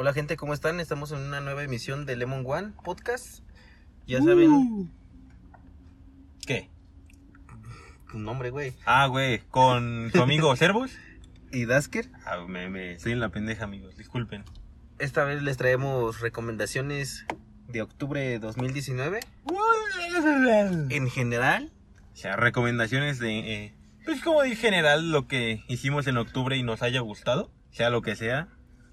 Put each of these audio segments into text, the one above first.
Hola gente, ¿cómo están? Estamos en una nueva emisión de Lemon One Podcast. Ya saben Uh. ¿Qué? tu nombre, güey. Ah, güey, con tu amigo Servus. Y Dasker. Ah, me, me, estoy en la pendeja, amigos, disculpen. Esta vez les traemos recomendaciones de octubre de 2019. En general, O sea, recomendaciones de... eh, pues como en general lo que hicimos en octubre y nos haya gustado, sea lo que sea,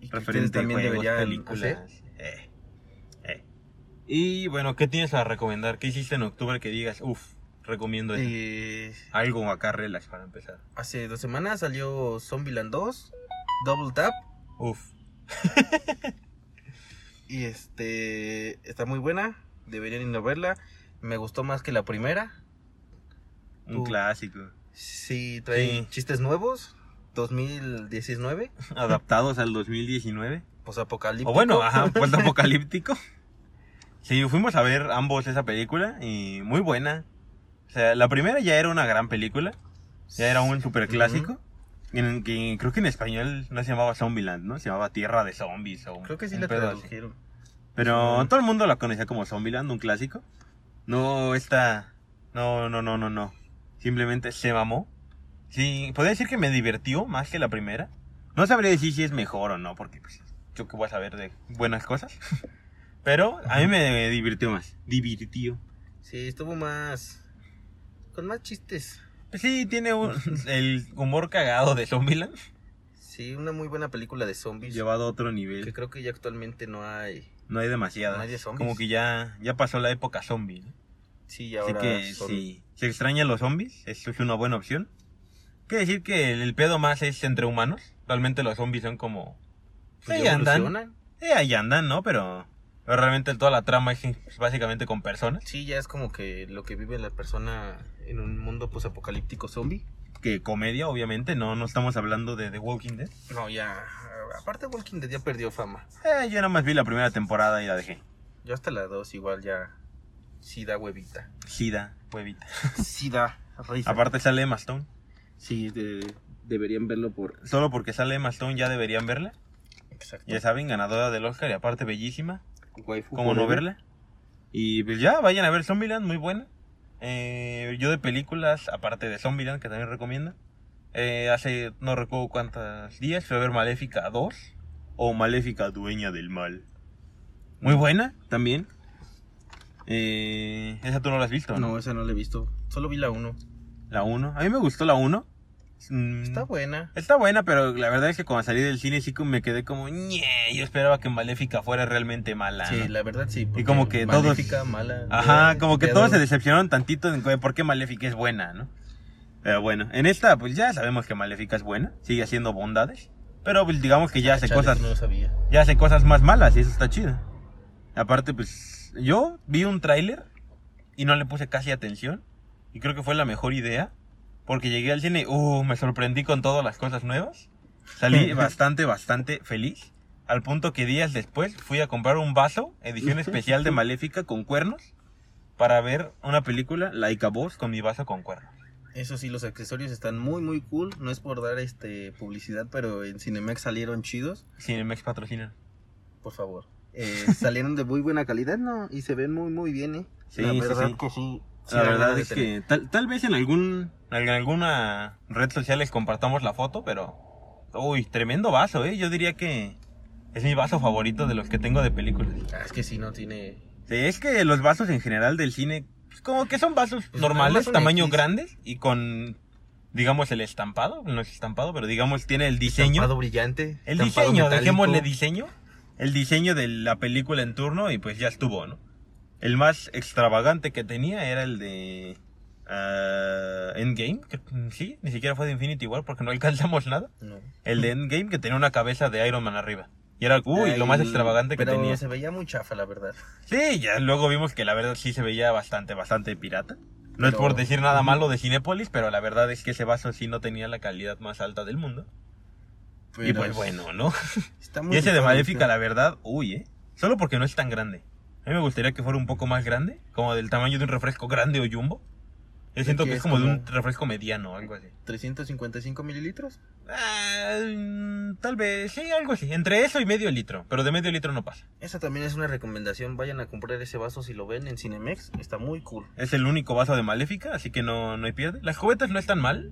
y referente también juegos, deberían películas. eh, eh. Y bueno, ¿qué tienes a recomendar? ¿Qué hiciste en octubre que digas, uff, recomiendo? Eh, Algo acá relax para empezar. hace dos semanas salió Zombieland 2, Double Tap. Uff. Y este está muy buena. Deberían ir a verla. Me gustó más que la primera. Un clásico. Sí, trae Sí. chistes nuevos. 2019. Adaptados al 2019. Pues apocalíptico. O bueno, ajá, pues apocalíptico. Sí, fuimos a ver ambos esa película y muy buena. O sea, la primera ya era una gran película. Ya era un super clásico. En el que creo que en español no se llamaba Zombieland, ¿no? Se llamaba Tierra de Zombies o Creo que sí la tradujeron. Pero Sí. todo el mundo la conocía como Zombieland, un clásico. No está. No, no, no, no, no. Simplemente se mamó. Sí, podría decir que me divirtió más que la primera. No sabría decir si es mejor o no, porque pues, yo que voy a saber de buenas cosas. Pero a mí me divirtió más. Divirtió. Sí, estuvo más. Con más chistes. Pues sí, tiene un- el humor cagado de Zombieland. Sí, una muy buena película de zombies. Llevado a otro Que nivel. creo que ya actualmente no hay. No hay demasiadas. No hay de zombies. Como que ya, ya pasó la época zombie. ¿no? Sí, y Así ahora. que son- si se extrañan los zombies, eso es una buena opción. Quiere decir que el, el pedo más es entre humanos. Realmente los zombies son como... pues, ahí ya andan. Eh, ahí andan, ¿no? Pero, pero realmente toda la trama es pues, básicamente con personas. Sí, ya es como que lo que vive la persona en un mundo posapocalíptico zombie. Que comedia, obviamente, no, no estamos hablando de The Walking Dead. No, ya. Aparte, Walking Dead ya perdió fama. Eh, yo nada más vi la primera temporada y la dejé. Yo hasta la 2 igual ya. Sí da huevita. Sida, huevita. Sí da. Aparte sale Emma Stone. Sí, de- deberían verlo por. Solo porque sale Emma Stone ya deberían verla. Exacto. Ya saben, ganadora del Oscar y aparte bellísima. Waifu ¿Cómo no verla? Y pues ya, vayan a ver Zombieland, muy buena. Eh, yo de películas, aparte de Zombieland, que también recomiendo. eh, hace no recuerdo cuántos días fui a ver Maléfica 2 o Maléfica Dueña del Mal. Muy buena también. Eh, esa tú no la has visto, ¿no? No, esa no la he visto. Solo vi la 1. La 1. A mí me gustó la 1. Mm, Está buena. Está buena, pero la verdad es que cuando salí del cine sí que me quedé como, ñe, yo esperaba que Maléfica fuera realmente mala. Sí, ¿no? la verdad sí. porque como que todos- Maléfica, mala. Ajá, de- como que todos se decepcionaron tantito en por qué Maléfica es buena, ¿no? Pero bueno, en esta pues ya sabemos que Maléfica es buena, sigue haciendo bondades, pero pues digamos que ya hace Chales, cosas, No lo sabía. ya hace cosas más malas y eso está chido. Aparte pues yo vi un tráiler y no le puse casi atención y creo que fue la mejor idea porque llegué al cine y uh, me sorprendí con todas las cosas nuevas. Salí bastante, bastante feliz. Al punto que días después fui a comprar un vaso, edición especial de Maléfica con cuernos, para ver una película, Laika Boss, con mi vaso con cuernos. Eso sí, los accesorios están muy, muy cool. No es por dar este publicidad, pero en Cinemex salieron chidos. Cinemex patrocina. Por favor. Eh, salieron de muy buena calidad, ¿no? Y se ven muy, muy bien, ¿eh? Sí, la sí, verdad sí. que sí. Sí La verdad es que tal, tal vez en algún en alguna red social les compartamos la foto, pero uy, tremendo vaso, eh. Yo diría que es mi vaso favorito de los que tengo de películas. Ah, es que sí, no tiene... Sí, es que los vasos en general del cine, pues, como que son vasos Pues, normales, tamaño X. grandes y con, digamos, el estampado, no es estampado, pero digamos tiene el diseño. Estampado brillante. El estampado diseño, metálico. dejémosle diseño. El diseño de la película en turno y pues ya estuvo, ¿no? El más extravagante que tenía era el de ah, Endgame, que sí, ni siquiera fue de Infinity War porque no alcanzamos nada. No. El de Endgame que tenía una cabeza de Iron Man arriba. Y era, uy, lo más extravagante que pero tenía. se veía muy chafa, la verdad. Sí, ya luego vimos que la verdad sí se veía bastante, bastante pirata. No es por decir nada malo de Cinépolis, pero la verdad es que ese vaso sí no tenía la calidad más alta del mundo. y pues bueno, ¿no? Está muy Y ese de Maléfica, la verdad, uy, ¿eh? Solo porque no es tan grande. A mí me gustaría que fuera un poco más grande, como del tamaño de un refresco grande o jumbo. Yo siento que es es como de un refresco mediano o algo así. 355 mililitros. Mm, tal vez, sí, algo así. Entre eso y medio litro. Pero de medio litro no pasa. Esa también es una recomendación. Vayan a comprar ese vaso si lo ven en Cinemex. Está muy cool. Es el único vaso de Maléfica, así que no, no hay pierde. Las cubetas no están mal,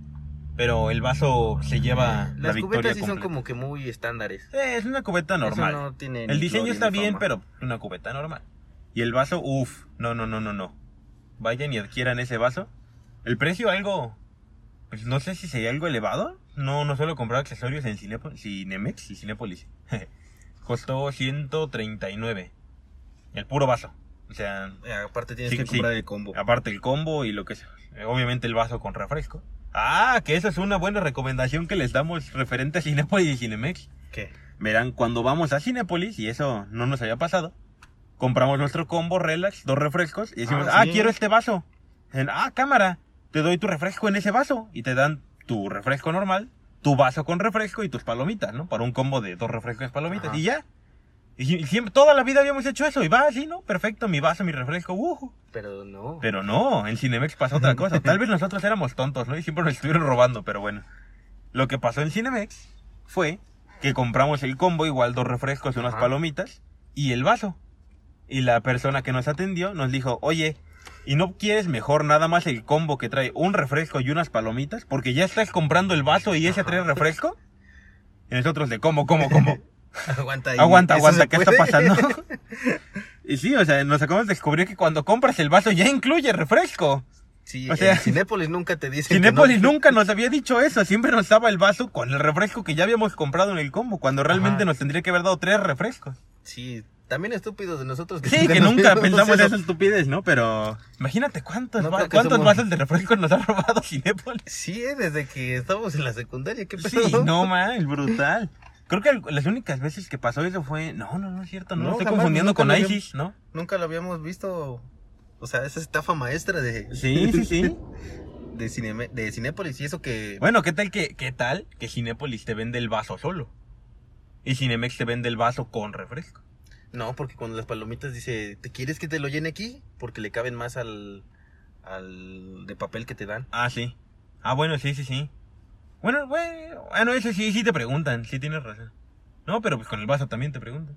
pero el vaso se lleva la Las victoria cubetas sí son como que muy estándares. Eh, es una cubeta normal. Eso no tiene el diseño está bien, fama. pero una cubeta normal. Y el vaso, uff, no, no, no, no, no. Vayan y adquieran ese vaso. El precio algo, pues no sé si sería algo elevado. No, no suelo comprar accesorios en Cinepo- Cinemex y Cinépolis. Costó 139. El puro vaso. O sea, Eh, aparte tienes Sí, que sí. comprar el combo. aparte el combo y lo que sea. Eh, Obviamente el vaso con refresco. Ah, que esa es una buena recomendación que les damos referente a Cinépolis y Cinemex. ¿Qué? Verán, cuando vamos a Cinépolis, y eso no nos había pasado, compramos nuestro combo relax, dos refrescos, y decimos, Ah, ah, sí. quiero este vaso. Dicen, ah, cámara, te doy tu refresco en ese vaso. Y te dan tu refresco normal, tu vaso con refresco y tus palomitas, ¿no? Para un combo de dos refrescos y palomitas, Ajá. y ya. Y, y siempre, toda la vida habíamos hecho eso, y va así, ¿no? Perfecto, mi vaso, mi refresco, uh. Pero no. Pero no, en Cinemex pasó otra cosa. Tal vez nosotros éramos tontos, ¿no? Y siempre nos estuvieron robando, pero bueno. Lo que pasó en Cinemex fue que compramos el combo, igual dos refrescos y unas Ajá. palomitas, y el vaso. Y la persona que nos atendió nos dijo, oye, ¿y no quieres mejor nada más el combo que trae un refresco y unas palomitas? Porque ya estás comprando el vaso y ese trae refresco. Y nosotros de, ¿cómo, cómo, cómo? aguanta ahí. Aguanta, ¿Eso aguanta, ¿qué está pasando? y sí, o sea, nos acabamos de descubrir que cuando compras el vaso ya incluye refresco. Sí, O sea, Cinépolis nunca te dicen. que Cinépolis no. nunca nos había dicho eso, siempre nos daba el vaso con el refresco que ya habíamos comprado en el combo, cuando realmente Ajá. nos tendría que haber dado tres refrescos. Sí, también estúpidos de nosotros. Sí, que nunca pensamos eso. esa estupidez, ¿no? Pero imagínate cuántos, No va- que cuántos somos- vasos de refresco nos ha robado Cinépolis. Sí, eh, desde que estábamos en la secundaria. ¿Qué Sí, pedo? no mal, brutal. Creo que las únicas veces que pasó eso fue, no, no, no es cierto, no, estoy jamás, confundiendo con ISIS, ¿no? Nunca lo habíamos visto. O sea, esa estafa maestra de. Sí, sí, sí. De, Cineme- de Cinépolis. Y eso que. Bueno, ¿qué tal que, qué tal que Cinépolis te vende el vaso solo? Y Cinemex te vende el vaso con refresco. No, porque cuando las palomitas dice, ¿te quieres que te lo llene aquí? Porque le caben más al. al de papel que te dan. Ah, sí. Ah, bueno, sí, sí, sí. Bueno, bueno, bueno, eso sí, sí te preguntan, sí tienes razón. No, pero pues con el vaso también te preguntan.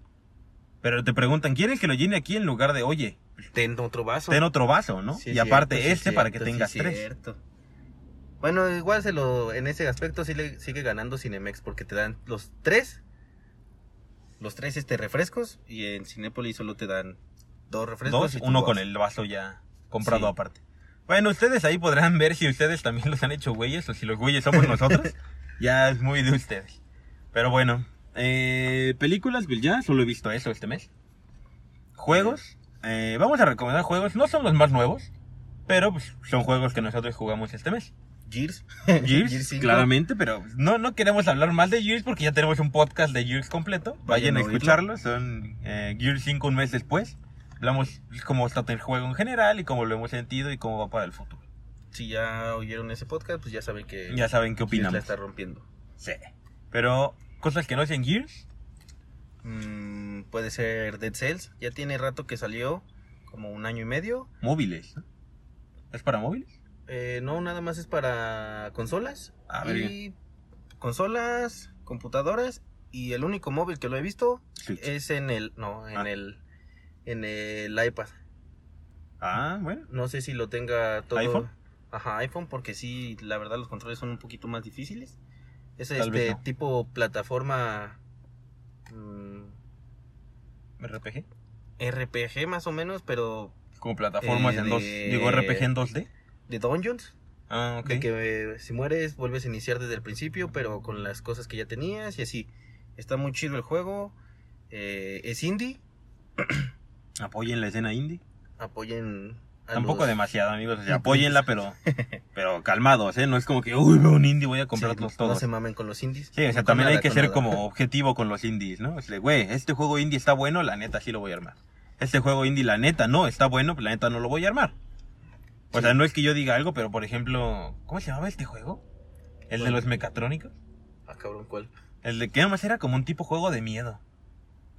Pero te preguntan, ¿quieres que lo llene aquí en lugar de, oye, Ten otro vaso. ten otro vaso, ¿no? Sí, y aparte cierto, sí, este es para que cierto, sí, tengas es tres. cierto. Bueno, igual se lo, en ese aspecto sí le sigue ganando Cinemex porque te dan los tres, los tres este refrescos y en Cinépolis solo te dan dos refrescos. Dos, y uno con el vaso ya comprado Sí. aparte. Bueno, ustedes ahí podrán ver si ustedes también los han hecho güeyes o si los güeyes somos nosotros. ya es muy de ustedes. Pero bueno, eh, películas, pues ya solo he visto eso este mes. Juegos, eh, vamos a recomendar juegos, no son los más nuevos, pero pues, son juegos que nosotros jugamos este mes. Gears. Gears, Gears 5. claramente, pero no, no queremos hablar más de Gears porque ya tenemos un podcast de Gears completo. Vayan, Vayan a escucharlo, son eh, Gears 5 un mes después. Hablamos cómo está el juego en general y cómo lo hemos sentido y cómo va para el futuro. Si ya oyeron ese podcast, pues ya saben que Ya saben qué Gears la opinamos. está rompiendo. Sí. Pero cosas que no hacen Gears, Mm, puede ser Dead Cells. Ya tiene rato que salió, como un año y medio. móviles. ¿Es para móviles? Eh, no, nada más es para consolas. Ah, y consolas, computadoras. Y el único móvil que lo he visto Switch. es en el. No, en Ah. el. En el iPad. Ah, bueno. No sé si lo tenga todo. ¿iPhone? Ajá, iPhone, porque sí, la verdad los controles son un poquito más difíciles. Es Tal este no. tipo plataforma mm, RPG. RPG más o menos, pero Como plataformas Eh, en dos. Digo RPG en 2D. De dungeons. Ah, ok. De que eh, si mueres vuelves a iniciar desde el principio, pero con las cosas que ya tenías y así. Está muy chido el juego. eh, es indie. Apoyen la escena indie. Apoyen. a Tampoco los- demasiado, amigos. O sea, apóyenla, pero, pero calmados, ¿eh? No es como que, uy, veo un indie, voy a Sí, comprarlos No todos. se mamen con los indies. Sí, o sea, también hay que ser nada. como objetivo con los indies, ¿no? Es de, güey, este juego indie está bueno, la neta sí lo voy a armar. Este juego indie, la neta no, está bueno, la neta no lo voy a armar. O sea, no es que yo diga algo, pero por ejemplo, ¿cómo se llamaba este juego? El de los mecatrónicos. Ah, cabrón, ¿cuál? El de que nada más era como un tipo juego de miedo.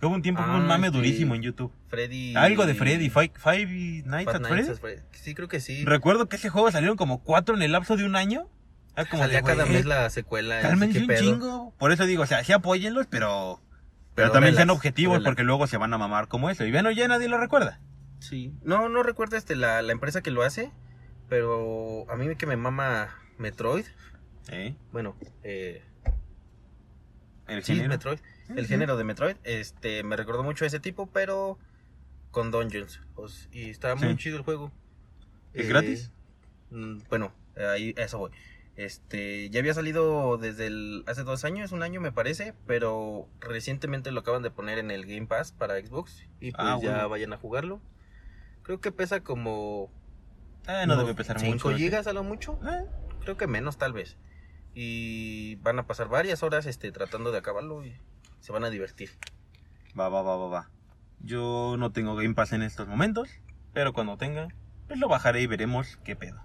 Hubo un tiempo que hubo Ah, un mame durísimo en YouTube. Freddy. Algo de Freddy, Five, Five Nights at Nights Freddy. at Freddy. Sí, creo que sí. Recuerdo que ese juego salieron como cuatro en el lapso de un año. Era como Salía cada mes la secuela. Cálmense un pedo. chingo. Por eso digo, o sea, sí apóyenlos, pero... Pero, Pero también sean objetivos porque luego se van a mamar como eso. Y bueno, ya nadie lo recuerda. Sí. No, no recuerdo este, la, la empresa que lo hace. Pero a mí que me mama Metroid. ¿Eh? Bueno, eh, El sí, género. Metroid. El género de Metroid. Este, me recordó mucho a ese tipo, pero con Dungeons. Pues, y está muy Sí. chido el juego. ¿Es Eh, gratis? mm, Bueno, ahí a eso voy. Este, ya había salido desde el, hace dos años, un año me parece, pero recientemente lo acaban de poner en el Game Pass para Xbox y pues Ah, ya vayan a jugarlo. Creo que pesa como Eh, no debe pesar 5 mucho. ¿sí? gigas a lo mucho, Eh, creo que menos tal vez. Y van a pasar varias horas este tratando de acabarlo y se van a divertir. Va, va, va, va, va. Yo no tengo Game Pass en estos momentos, pero cuando tenga, pues lo bajaré y veremos qué pedo.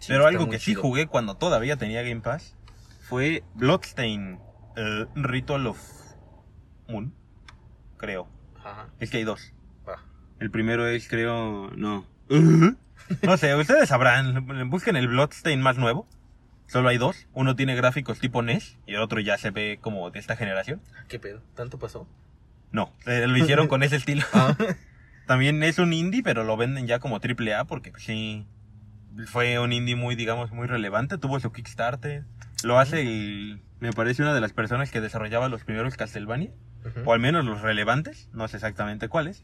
Sí, pero algo que sí chido. jugué cuando todavía tenía Game Pass fue Bloodstain Ritual of Moon, creo. Ajá, Es que hay dos. va. El primero es, creo, no. No sé, ustedes sabrán. Busquen el Bloodstain más nuevo. Solo hay dos. Uno tiene gráficos tipo NES y el otro ya se ve como de esta generación. ¿Qué pedo? ¿Tanto pasó? No, eh, lo hicieron con ese estilo. Ah, También es un indie, pero lo venden ya como triple A porque pues, sí fue un indie muy, digamos, muy relevante. Tuvo su Kickstarter. Lo hace el, me parece una de las personas que desarrollaba los primeros Castlevania, o al menos los relevantes, no sé exactamente cuáles.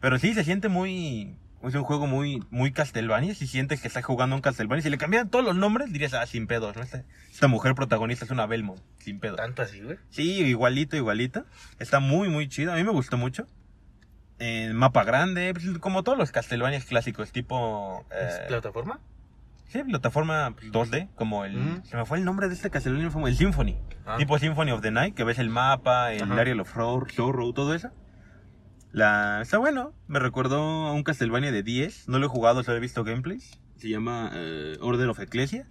Pero sí se siente muy, es un juego muy, muy Castlevania. Si sientes que estás jugando un Castlevania, si le cambiaran todos los nombres, dirías, ah, sin pedos, ¿no? Esta, esta mujer protagonista es una Belmont, sin pedos. ¿Tanto así, güey? Sí, igualito, igualito. Está muy, muy chido. A mí me gustó mucho. Eh, mapa grande, pues, como todos los Castlevanias clásicos, tipo... ¿Es eh, plataforma? sí, plataforma pues, 2D, como el... Ujú. Se me fue el nombre de este Castlevania, el Symphony. Ah. Tipo Symphony of the Night, que ves el mapa, el Ajá. área of Sorrow, todo eso. La... Está bueno. Me recordó a un Castlevania de 10. No lo he jugado, solo he visto gameplays. Se llama eh, Order of Ecclesia.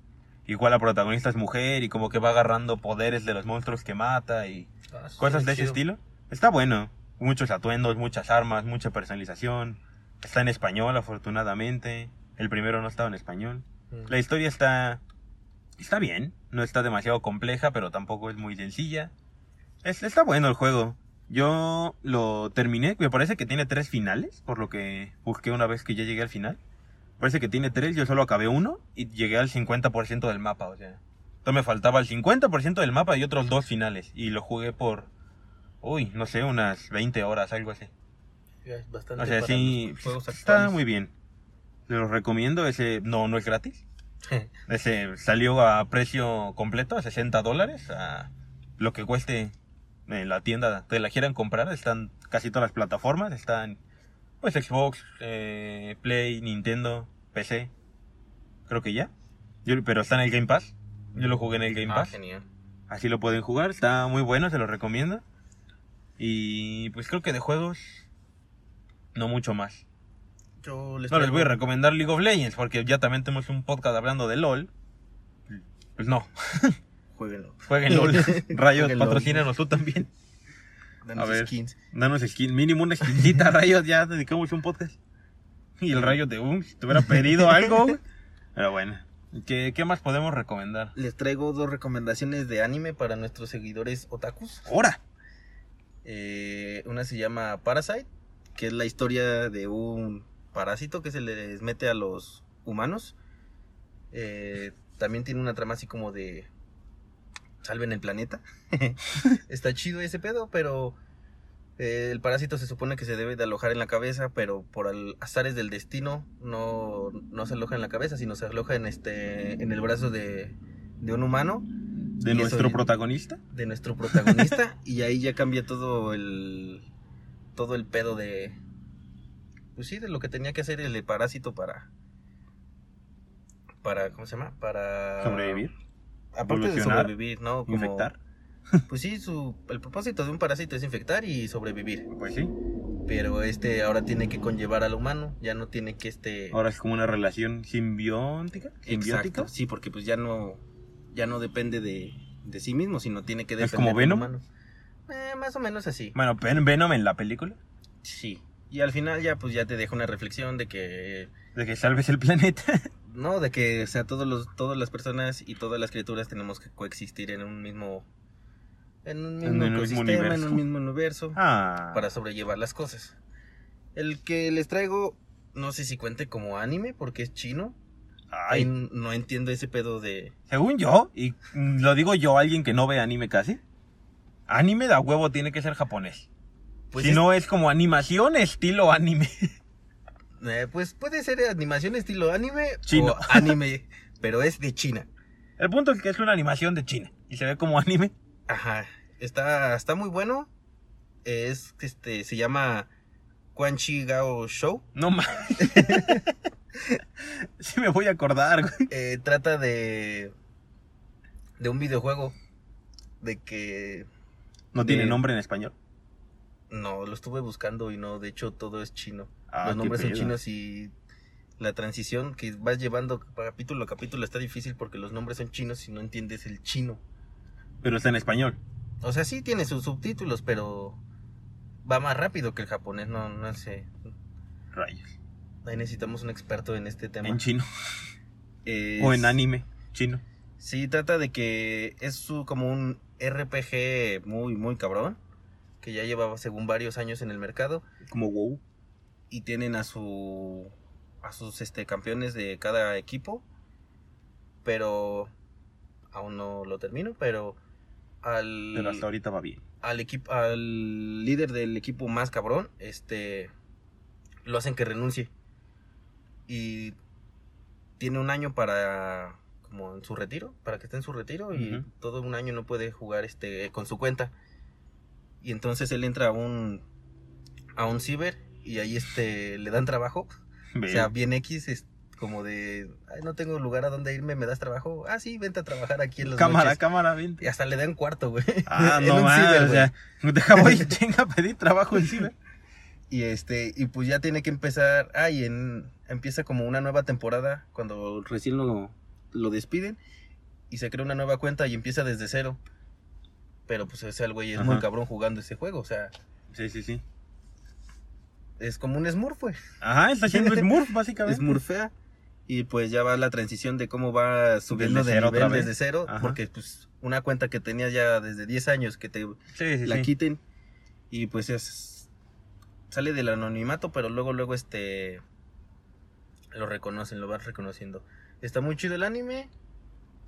Igual la protagonista es mujer y como que va agarrando poderes de los monstruos que mata y Ah, sí, cosas de ese chido. estilo. Está bueno. Muchos atuendos, muchas armas, mucha personalización. Está en español, afortunadamente. El primero no estaba en español. Mm. La historia está. Está bien. No está demasiado compleja, pero tampoco es muy sencilla. Es- está bueno el juego. Yo lo terminé. Me parece que tiene tres finales. Por lo que busqué una vez que ya llegué al final. Parece que tiene tres. Yo solo acabé uno. Y llegué al 50% del mapa. O sea. Entonces me faltaba el 50% del mapa y otros dos finales. Y lo jugué por. Uy, no sé, unas 20 horas, algo así. Ya es bastante O sea, sí. Está muy bien. Se los recomiendo. Ese no, no es gratis. Ese salió a precio completo, a 60 dólares, a lo que cueste en la tienda te la quieran comprar. Están casi todas las plataformas, están pues Xbox, eh, Play, Nintendo, PC, creo que ya. Yo- pero está en el Game Pass. Yo lo jugué en el Game ah, Pass. genial. Así lo pueden jugar, está muy bueno, se lo recomiendo. Y pues creo que de juegos no mucho más. Yo les No les voy a recomendar League of Legends porque ya también tenemos un podcast hablando de LOL. Pues no, Jueguenlo. jueguen LOL. Rayos, patrocínanos tú también. Danos A ver. skins. Danos skin, mínimo una skincita, Rayos, ya dedicamos un podcast. Y el Rayo de um, si te hubiera pedido algo. Pero bueno, ¿qué, ¿qué más podemos recomendar? Les traigo dos recomendaciones de anime para nuestros seguidores otakus. ¡Hora! Eh, una se llama Parasite, que es la historia de un parásito que se les mete a los humanos. Eh, también tiene una trama así como de salven el planeta. Está chido ese pedo, pero eh, el parásito se supone que se debe de alojar en la cabeza, pero por al- azares del destino no, no se aloja en la cabeza, sino se aloja en este en el brazo de, de un humano De nuestro eso- protagonista. de nuestro protagonista y ahí ya cambia todo el todo el pedo de pues sí de lo que tenía que hacer el parásito para para cómo se llama para Sobrevivir. Aparte de sobrevivir no como Infectar. pues sí su el propósito de un parásito es infectar y sobrevivir Pues sí. pero este ahora tiene que conllevar al humano ya no tiene que este Ahora es como una relación simbiótica. Simbiótica. Exacto, sí porque pues ya no ya no depende de, de sí mismo sino tiene que ¿Es depender como del Venom? humano Eh, más o menos así. Bueno, Ven- Venom en la película. Sí. Y al final ya pues ya te deja una reflexión de que De que salves el planeta. no, de que o sea, todos los todas las personas y todas las criaturas tenemos que coexistir en un mismo en un En mismo mismo ecosistema, en un mismo universo Ah. para sobrellevar las cosas. El que les traigo no sé si cuente como anime porque es chino. Ay, no entiendo ese pedo de según yo, y lo digo yo, alguien que no ve anime casi, anime de a huevo tiene que ser japonés. pues si es- no es como animación estilo anime. eh, pues puede ser animación estilo anime Chino. o anime, pero es de China. El punto es que es una animación de China y se ve como anime. Ajá, está, está muy bueno. Es, este, se llama Quan Chi Gao Show. No más. sí me voy a acordar, güey. Eh, trata de, de un videojuego. De que, No tiene nombre en español. No, lo estuve buscando y no, de hecho todo es chino. Ah, Los nombres son chinos y la transición que vas llevando capítulo a capítulo está difícil porque los nombres son chinos y no entiendes el chino. Pero está en español. O sea, sí tiene sus subtítulos, pero va más rápido que el japonés, no, no sé. Rayos. Ahí necesitamos un experto en este tema. En chino. Es- O en anime. Chino. Sí, trata de que es su, como un RPG muy, muy cabrón. Que ya llevaba según varios años en el mercado. Como wow. Y tienen a su. a sus este campeones de cada equipo. Pero. aún no lo termino, pero. Al. Pero hasta ahorita va bien. al equipo al líder del equipo más cabrón este lo hacen que renuncie y tiene un año para como en su retiro para que esté en su retiro y todo un año no puede jugar este con su cuenta y entonces él entra a un a un ciber y ahí este le dan trabajo o sea bien x es como de Ay, no tengo lugar a donde irme me das trabajo ah sí vente a trabajar aquí en los cámara, noches". cámara, y vente. hasta le dan cuarto güey Ah, no ciber, o sea, deja voy chinga a pedir trabajo en ciber. Y este, y pues ya tiene que empezar. Ah, y en, empieza como una nueva temporada cuando recién lo, lo despiden. Y se crea una nueva cuenta y empieza desde cero. Pero pues ese el güey es muy cabrón jugando ese juego. O sea, Sí, sí, sí. es como un Smurf, güey. Ajá, está haciendo Smurf, básicamente. Smurfea. Y pues ya va la transición de cómo va subiendo Desde de cero nivel desde cero. Ajá. Porque pues una cuenta que tenías ya desde 10 años que te Sí, sí, la sí. quiten y pues es sale del anonimato pero luego luego este lo reconocen lo vas reconociendo está muy chido el anime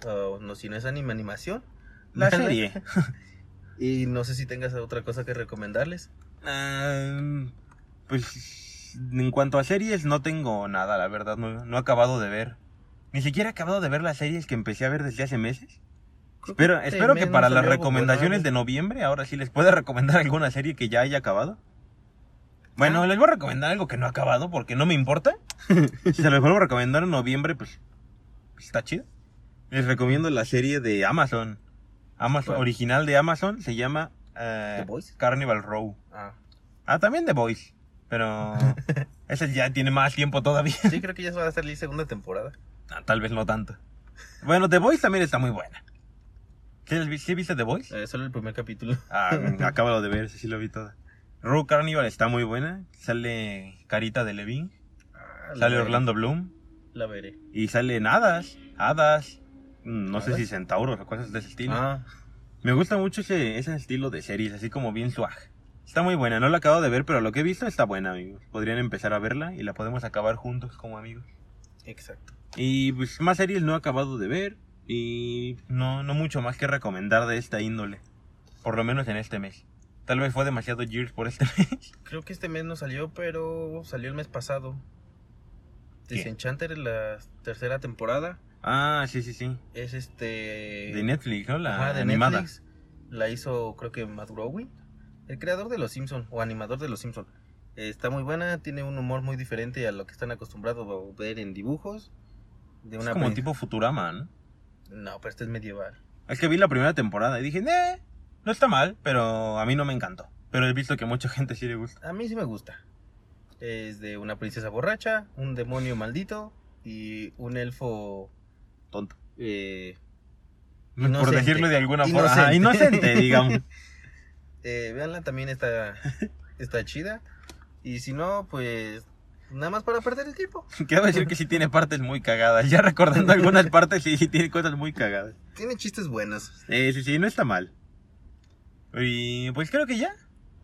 o no si no es anime animación La serie. y no sé si tengas otra cosa que recomendarles pues en cuanto a series no tengo nada, la verdad, no, no he acabado de ver. Ni siquiera he acabado de ver las series que empecé a ver desde hace meses. Espero, Este espero que para las recomendaciones de noviembre, ahora sí les pueda recomendar alguna serie que ya haya acabado. Bueno, Ah. les voy a recomendar algo que no ha acabado porque no me importa. si se los vuelvo a recomendar en noviembre, pues está chido. Les recomiendo la serie de Amazon. Amazon original de Amazon se llama eh, ¿The Boys? Carnival Row. ah Ah, también The Boys. Pero ese ya tiene más tiempo todavía. sí creo que ya se va a salir segunda temporada Ah, tal vez no tanto. Bueno, The Boys también está muy buena. ¿Sí, sí viste The Boys? Eh, solo el primer capítulo Ah, acábalo de ver, ese sí lo vi toda. Row Carnival está muy buena. Sale Carita de Levine. Ah, Sale veré, Orlando Bloom. la veré Y salen hadas. Hadas. Mm, No sé si centauros o cosas de ese estilo. ah Me gusta mucho ese, ese estilo de series, así como bien swag. Está muy buena, no la acabo de ver, pero lo que he visto está buena, amigos. Podrían empezar a verla y la podemos acabar juntos como amigos. exacto Y pues más series no he acabado de ver y no, no mucho más que recomendar de esta índole. Por lo menos en este mes. Tal vez fue demasiado Gears por este mes. Creo que este mes no salió, pero salió el mes pasado. ¿Qué? Disenchanter, la tercera temporada. Ah, sí, sí, sí. Es este. De Netflix, ¿no? La Ajá, de animada. Netflix. La hizo, creo que Matt Groening, el creador de Los Simpson o animador de Los Simpson. está muy buena, tiene un humor muy diferente a lo que están acostumbrados a ver en dibujos. De Es una como prin- tipo Futurama, ¿no? No, pero este es medieval. Es que vi la primera temporada y dije, "Eh, no está mal, pero a mí no me encantó. Pero he visto que a mucha gente sí le gusta. A mí sí me gusta. Es de una princesa borracha, un demonio maldito y un elfo Tonto. eh, Por decirlo de alguna forma. Ajá, Inocente. inocente, digamos. eh, véanla, también está, está chida. Y si no, pues nada más para perder el tiempo. Quiero decir que sí tiene partes muy cagadas. Ya recordando algunas partes, sí, sí tiene cosas muy cagadas. Tiene chistes buenos. Eh, sí, sí, no está mal. Y pues creo que ya.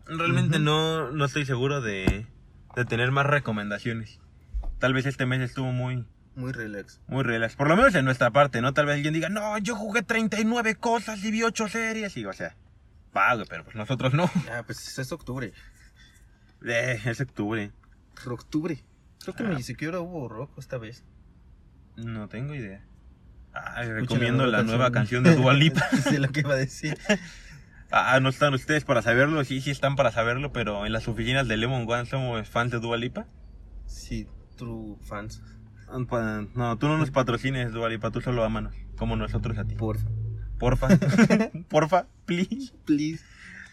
Realmente no, no estoy seguro de, de tener más recomendaciones. Tal vez este mes estuvo muy, Muy relax. muy relax. Por lo menos en nuestra parte, ¿no? Tal vez alguien diga, no, yo jugué 39 cosas y vi 8 series. Y, o sea, pago, pero pues nosotros no. Ah, pues es octubre. Eh, es octubre. Octubre. Creo que Ah. ni siquiera hubo rock esta vez. No tengo idea. Ah, Escuchen recomiendo la nueva canción de Dua Lipa. Sí, lo que iba a decir. Ah, no están ustedes para saberlo, sí, sí están para saberlo, pero en las oficinas de Lemon One somos fans de Dua Lipa. Sí, true fans. Ah, No, tú no nos patrocines, Dua Lipa, tú solo ámanos, como nosotros a ti. Por Porfa, porfa, please, please.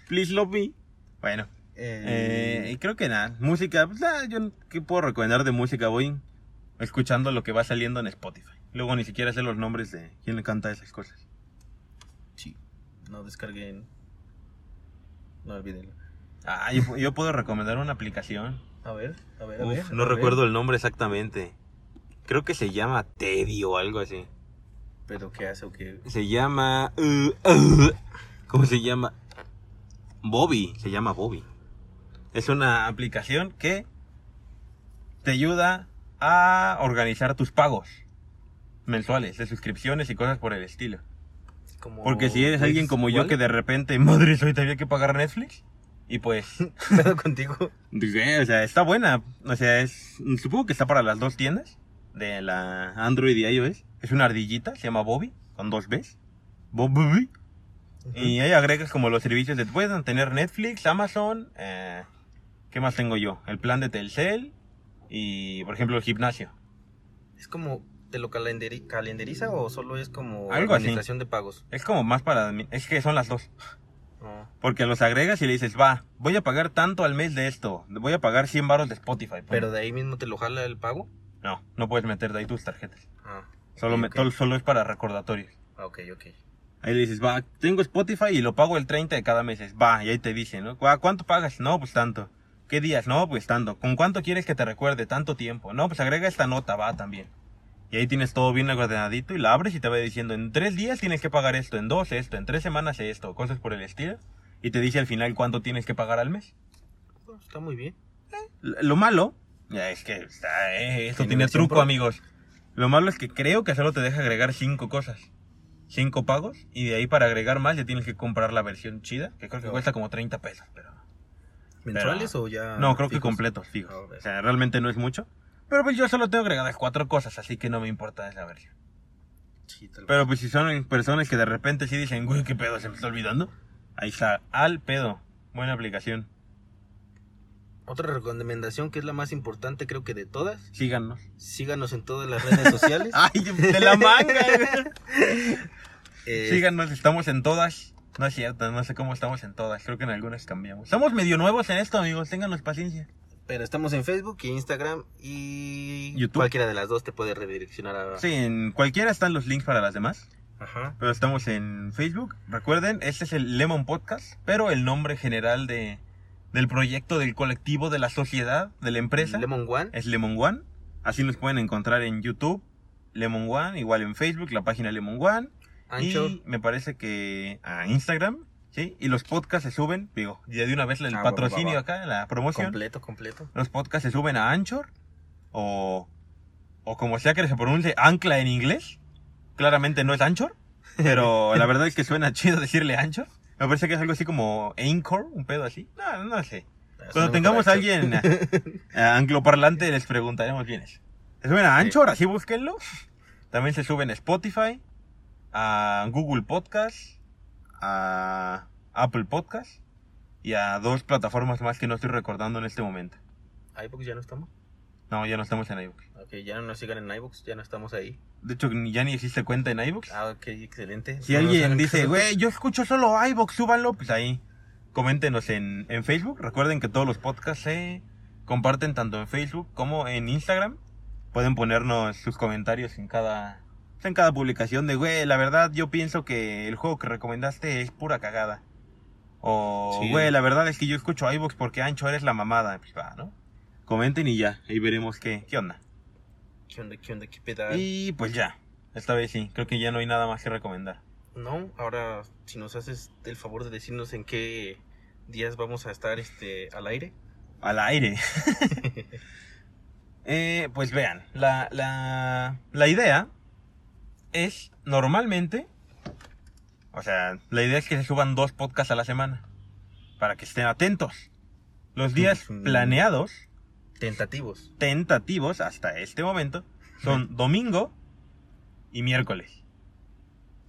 please love me. Bueno, eh, y creo que nada, música, pues nada, yo qué puedo recomendar de música, voy escuchando lo que va saliendo en Spotify. Luego ni siquiera sé los nombres de quién le canta esas cosas. sí, no descarguen. No olvídenlo. Ah, yo, yo puedo recomendar una aplicación. A ver, a ver, a Uf, ver. no a ver. recuerdo el nombre exactamente. Creo que se llama Teddy o algo así. Pero qué hace o qué. Se llama... uh, uh, ¿Cómo se llama? Bobby. Se llama Bobby. Es una aplicación que te ayuda a organizar tus pagos mensuales de suscripciones y cosas por el estilo. Como Porque si eres alguien como yo que de repente, madre, hoy tenía que pagar Netflix. Y pues, Pedo contigo. Dije, o sea, está buena. O sea, es. Supongo que está para las dos tiendas. De la Android y iOS. Es una ardillita, se llama Bobby, con dos Bs. Bobby. Y ahí agregas como los servicios de. Pueden tener Netflix, Amazon. Eh, ¿Qué más tengo yo? El plan de Telcel. Y, por ejemplo, el gimnasio. Es como, ¿te lo calendari- calendariza o solo es como Algo así. administración de pagos? Es como más para. Es que son las dos. No. Porque los agregas y le dices, va, voy a pagar tanto al mes de esto. Voy a pagar 100 baros de Spotify. Pero de ahí mismo te lo jala el pago. No, no puedes meter de ahí tus tarjetas. Ah, Solo, me- solo es para recordatorios. Ah, ok, ok. Ahí le dices, va, tengo Spotify y lo pago el 30 de cada mes. Es, Va, y ahí te dice, ¿no? "¿Cu- ¿Cuánto pagas? No, pues tanto. ¿Qué días? No, pues tanto. ¿Con cuánto quieres que te recuerde? Tanto tiempo. No, pues agrega esta nota, va también. Y ahí tienes todo bien ordenadito y la abres y te va diciendo, en tres días tienes que pagar esto, en dos esto, en tres semanas esto, cosas por el estilo. Y te dice al final cuánto tienes que pagar al mes. Oh, Está muy bien. Lo malo, es que está, eh, esto ¿Tiene truco, pro? amigos. Lo malo es que creo que solo te deja agregar cinco cosas. Cinco pagos. Y de ahí para agregar más ya tienes que comprar la versión chida. Que creo que cuesta como 30 pesos. Pero... ¿Mensuales o ya? no, creo que completos, fijos. Ah. O sea, realmente no es mucho. Pero pues yo solo tengo agregadas cuatro cosas, así que no me importa esa versión. Sí. Pero pues si son personas que de repente sí dicen, güey, qué pedo, se me está olvidando. Ahí está, al pedo. Buena aplicación. Otra recomendación que es la más importante creo que de todas. Síganos. Síganos en todas las redes sociales. ¡Ay, de la manga! Eh, Síganos, estamos en todas. No es cierto, no sé cómo estamos en todas. Creo que en algunas cambiamos. Somos medio nuevos en esto, amigos. Ténganos paciencia. Pero estamos en Facebook y Instagram y YouTube. cualquiera de las dos te puede redireccionar a... Sí, en cualquiera están los links para las demás. Ajá. Pero estamos en Facebook. Recuerden, este es el Lemon Podcast. Pero el nombre general de, del proyecto, del colectivo, de la sociedad, de la empresa Lemon One. es Lemon One. Así nos pueden encontrar en YouTube. Lemon One, igual en Facebook, la página Lemon One. Ancho. Y me parece que a Instagram, ¿sí? Y los podcasts se suben, digo, ya de una vez el Ah, va, patrocinio va, va. acá, la promoción. Completo, completo. Los podcasts se suben a Anchor o, o como sea que se pronuncie, Ancla en inglés. Claramente no es Anchor, pero la verdad es que suena chido decirle Anchor. Me parece que es algo así como Anchor, un pedo así. No, no sé. Cuando Suena tengamos a alguien eh, eh, angloparlante les preguntaremos bien eso. Se suben a Sí. Anchor, así búsquenlo. También se suben a Spotify, a Google Podcast, a Apple Podcast y a dos plataformas más que no estoy recordando en este momento. iBooks ya no estamos. No, ya no estamos en iBooks. Ok, ya no nos sigan en iBooks, ya no estamos ahí. De hecho, ni- ya ni existe cuenta en iBooks. Ah, ok, excelente. Si No alguien dice, güey, yo escucho solo iBooks, súbanlo, pues ahí coméntenos en, en Facebook. Recuerden que todos los podcasts se comparten tanto en Facebook como en Instagram. Pueden ponernos sus comentarios en cada, en cada publicación de, güey, la verdad yo pienso que el juego que recomendaste es pura cagada. O, Sí. güey, la verdad es que yo escucho iVoox porque Ancho eres la mamada. Pues va, ¿no? Comenten y ya, ahí veremos qué, qué onda. ¿Qué onda, qué onda, qué peda? Y pues ya, esta vez sí, creo que ya no hay nada más que recomendar. No, ahora si nos haces el favor de decirnos en qué días vamos a estar este al aire. Al aire. Eh, pues vean, la, la, la idea es normalmente, o sea, la idea es que se suban dos podcasts a la semana, para que estén atentos. Los días planeados, Tentativos. tentativos hasta este momento, son domingo y miércoles.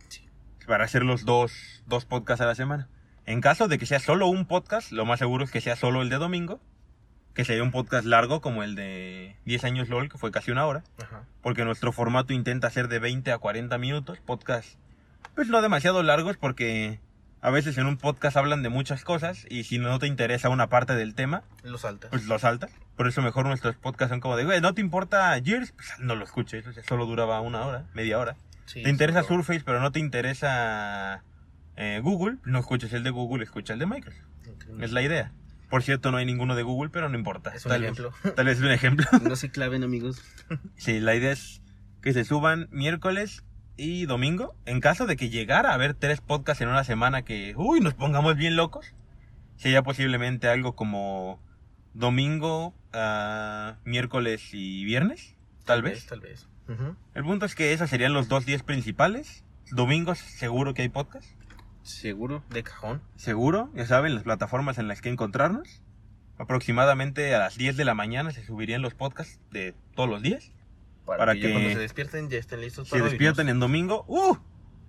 Sí. Para hacer los dos, dos podcasts a la semana. En caso de que sea solo un podcast, lo más seguro es que sea solo el de domingo, que sería un podcast largo como el de 10 años LOL, que fue casi una hora, Ajá. porque nuestro formato intenta ser de 20 a 40 minutos, podcast pues no demasiado largos porque a veces en un podcast hablan de muchas cosas y si no te interesa una parte del tema, Los altas. pues lo saltas. Por eso mejor nuestros podcasts son como de, güey, ¿no te importa Gears? Pues no lo escuches, o sea, solo duraba una hora, media hora. Sí, ¿Te interesa Surface pero no te interesa eh, Google? No escuches el de Google, escucha el de Microsoft. Es la idea. Por cierto, no hay ninguno de Google, pero no importa. Es un Tal vez- ejemplo. tal vez es un ejemplo. no se claven, amigos. Sí, la idea es que se suban miércoles y domingo. En caso de que llegara a haber tres podcasts en una semana que, uy, nos pongamos bien locos, sería posiblemente algo como domingo, ah, miércoles y viernes, tal vez. Tal vez. El punto es que esos serían los dos días principales. Domingos seguro que hay podcast. Seguro, de cajón. Seguro, ya saben, las plataformas en las que encontrarnos. Aproximadamente a las 10 de la mañana se subirían los podcasts de todos los días. Para, Para que, cuando se despierten ya estén listos Se despiertan en domingo, ¡uh!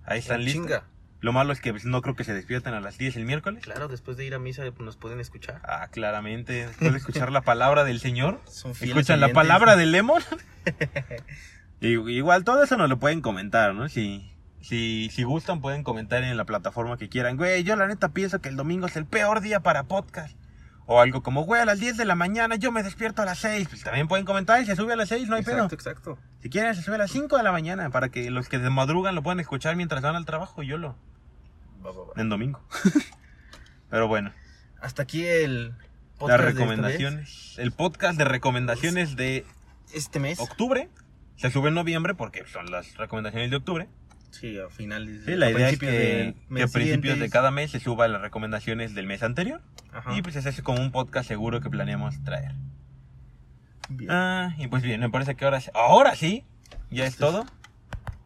Ahí están listos. Chinga. Lo malo es que pues, no creo que se despierten a las 10 el miércoles. Claro, después de ir a misa nos pueden escuchar. Ah, claramente. Después de escuchar la palabra del Señor, Son escuchan la palabra del Lemon. Y- Igual todo eso nos lo pueden comentar, ¿no? Si, si, si gustan, pueden comentar en la plataforma que quieran. Güey, yo la neta pienso que el domingo es el peor día para podcast. O algo como, güey, a las 10 de la mañana yo me despierto a las 6. Pues también pueden comentar y se sube a las 6, no hay pedo. Exacto, exacto. Si quieren, se sube a las 5 de la mañana para que los que de madrugan lo puedan escuchar mientras van al trabajo y yo lo. Va, va, va. En domingo. Pero bueno, Hasta aquí el las podcast de esta recomendaciones. El podcast de recomendaciones de. Este mes. octubre. Se sube en noviembre porque son las recomendaciones de octubre. Sí, a finales. Sí, la idea es que, a principios de cada mes se suba las recomendaciones del mes anterior. Ajá. Y pues ese es como un podcast seguro que planeamos traer. Bien. Ah, y pues bien, me parece que ahora, sí- ahora sí, ya es Esto es- todo.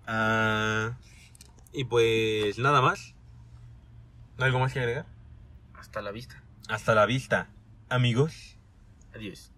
Ah, y pues nada más. ¿Algo más que agregar? Hasta la vista. Hasta la vista, amigos. Adiós.